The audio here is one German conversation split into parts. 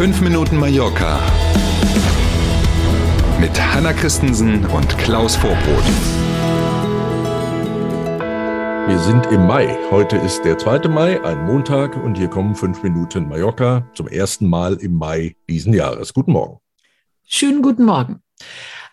5 Minuten Mallorca mit Hanna Christensen und Klaus Vorbrot. Wir sind im Mai. Heute ist der 2. Mai, ein Montag, und hier kommen 5 Minuten Mallorca zum ersten Mal im Mai diesen Jahres. Guten Morgen. Schönen guten Morgen.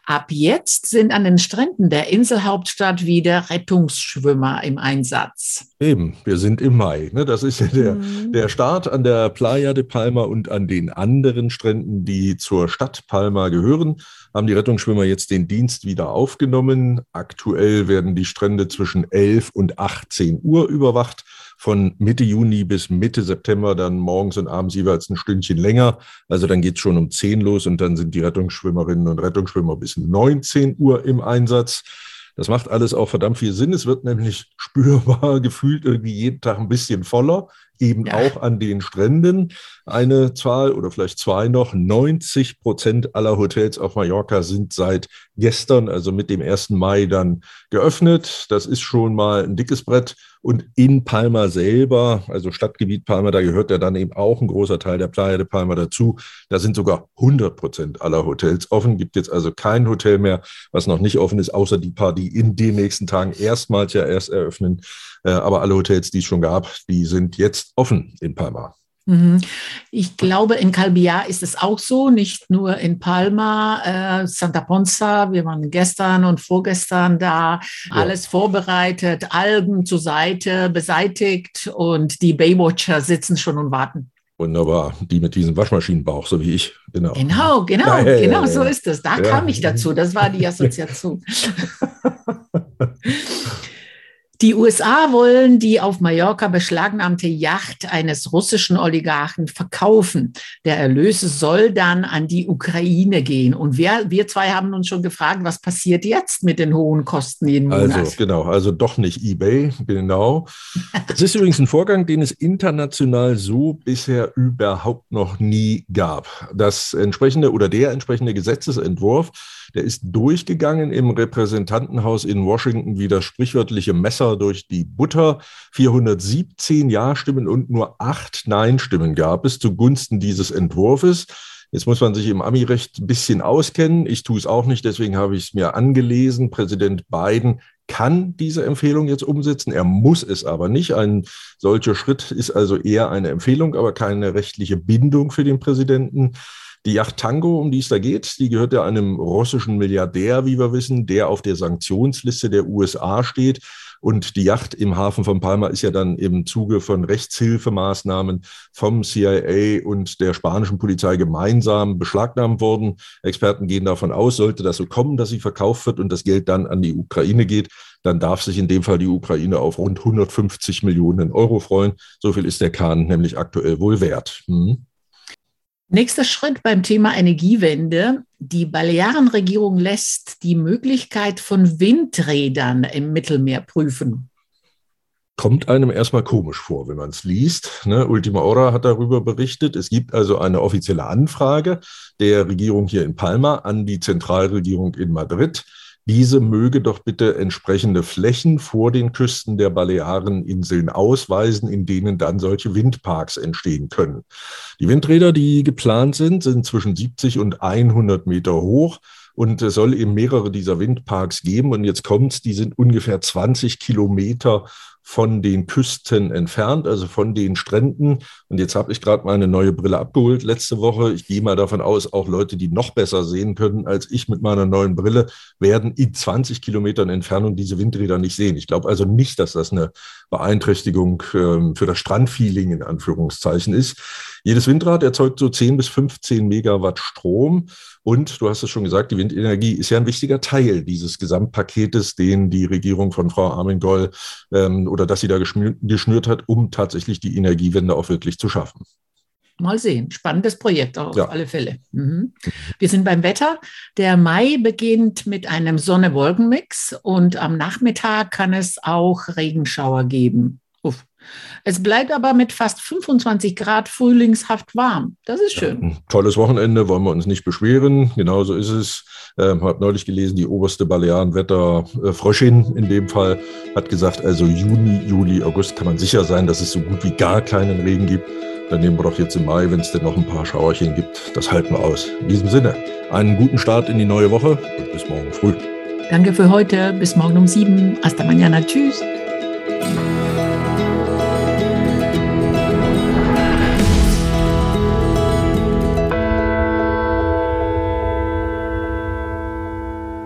Ab jetzt sind an den Stränden der Inselhauptstadt wieder Rettungsschwimmer im Einsatz. Eben, wir sind im Mai. Ne? Das ist ja der, mhm. der Start an der Playa de Palma und an den anderen Stränden, die zur Stadt Palma gehören, haben die Rettungsschwimmer jetzt den Dienst wieder aufgenommen. Aktuell werden die Strände zwischen 11 und 18 Uhr überwacht von Mitte Juni bis Mitte September dann morgens und abends jeweils ein Stündchen länger. Also dann geht es schon um 10 los und dann sind die Rettungsschwimmerinnen und Rettungsschwimmer bis 19 Uhr im Einsatz. Das macht alles auch verdammt viel Sinn. Es wird nämlich spürbar gefühlt irgendwie jeden Tag ein bisschen voller, eben ja. auch an den Stränden. Eine Zahl oder vielleicht zwei noch. 90 Prozent aller Hotels auf Mallorca sind seit gestern, also mit dem 1. Mai dann geöffnet. Das ist schon mal ein dickes Brett. Und in Palma selber, also Stadtgebiet Palma, da gehört ja dann eben auch ein großer Teil der Playa de Palma dazu. Da sind sogar 100 Prozent aller Hotels offen. Gibt jetzt also kein Hotel mehr, was noch nicht offen ist, außer die paar, die in den nächsten Tagen erstmals ja erst eröffnen. Äh, aber alle Hotels, die es schon gab, die sind jetzt offen in Palma. Mhm. Ich glaube, in Calbiar ist es auch so, nicht nur in Palma, äh, Santa Ponza. Wir waren gestern und vorgestern da, ja. alles vorbereitet, Algen zur Seite, beseitigt und die Baywatcher sitzen schon und warten. Wunderbar, die mit diesem Waschmaschinenbauch, so wie ich. Genau, genau, genau, ja, genau so ist es. Da kam ich dazu. Das war die Assoziation. Die USA wollen die auf Mallorca beschlagnahmte Yacht eines russischen Oligarchen verkaufen. Der Erlös soll dann an die Ukraine gehen. Und wir, wir zwei haben uns schon gefragt, was passiert jetzt mit den hohen Kosten jeden Monat? Also genau, also doch nicht eBay, genau. Es ist übrigens ein Vorgang, den es international so bisher überhaupt noch nie gab. Das entsprechende oder der entsprechende Gesetzesentwurf der ist durchgegangen im Repräsentantenhaus in Washington wie das sprichwörtliche Messer durch die Butter. 417 Ja-Stimmen und nur acht Nein-Stimmen gab es zugunsten dieses Entwurfs. Jetzt muss man sich im Ami-Recht ein bisschen auskennen. Ich tue es auch nicht, deswegen habe ich es mir angelesen. Präsident Biden kann diese Empfehlung jetzt umsetzen. Er muss es aber nicht. Ein solcher Schritt ist also eher eine Empfehlung, aber keine rechtliche Bindung für den Präsidenten. Die Yacht Tango, um die es da geht, die gehört ja einem russischen Milliardär, wie wir wissen, der auf der Sanktionsliste der USA steht. Und die Yacht im Hafen von Palma ist ja dann im Zuge von Rechtshilfemaßnahmen vom CIA und der spanischen Polizei gemeinsam beschlagnahmt worden. Experten gehen davon aus, sollte das so kommen, dass sie verkauft wird und das Geld dann an die Ukraine geht, dann darf sich in dem Fall die Ukraine auf rund 150 Millionen Euro freuen. So viel ist der Kahn nämlich aktuell wohl wert. Hm? Nächster Schritt beim Thema Energiewende. Die Balearenregierung lässt die Möglichkeit von Windrädern im Mittelmeer prüfen. Kommt einem erstmal komisch vor, wenn man es liest. Ne? Ultima Hora hat darüber berichtet. Es gibt also eine offizielle Anfrage der Regierung hier in Palma an die Zentralregierung in Madrid diese möge doch bitte entsprechende Flächen vor den Küsten der Baleareninseln ausweisen, in denen dann solche Windparks entstehen können. Die Windräder, die geplant sind, sind zwischen 70 und 100 Meter hoch. Und es soll eben mehrere dieser Windparks geben. Und jetzt kommt's, die sind ungefähr 20 Kilometer von den Küsten entfernt, also von den Stränden. Und jetzt habe ich gerade meine neue Brille abgeholt letzte Woche. Ich gehe mal davon aus, auch Leute, die noch besser sehen können als ich mit meiner neuen Brille, werden in 20 Kilometern Entfernung diese Windräder nicht sehen. Ich glaube also nicht, dass das eine Beeinträchtigung ähm, für das Strandfeeling in Anführungszeichen ist. Jedes Windrad erzeugt so 10 bis 15 Megawatt Strom. Und du hast es schon gesagt, die Windenergie ist ja ein wichtiger Teil dieses Gesamtpaketes, den die Regierung von Frau Armin-Goll ähm, oder das sie da geschnürt hat, um tatsächlich die Energiewende auch wirklich zu schaffen. Mal sehen. Spannendes Projekt auf ja. alle Fälle. Mhm. Wir sind beim Wetter. Der Mai beginnt mit einem Sonne-Wolken-Mix und am Nachmittag kann es auch Regenschauer geben. Es bleibt aber mit fast 25 Grad frühlingshaft warm. Das ist schön. Ja, tolles Wochenende, wollen wir uns nicht beschweren. Genauso ist es. Ähm, habe neulich gelesen, die oberste Balearenwetter-Fröschin äh, in dem Fall hat gesagt, also Juni, Juli, August kann man sicher sein, dass es so gut wie gar keinen Regen gibt. Dann nehmen wir doch jetzt im Mai, wenn es denn noch ein paar Schauerchen gibt. Das halten wir aus. In diesem Sinne, einen guten Start in die neue Woche und bis morgen früh. Danke für heute. Bis morgen um sieben. Hasta mañana. Tschüss.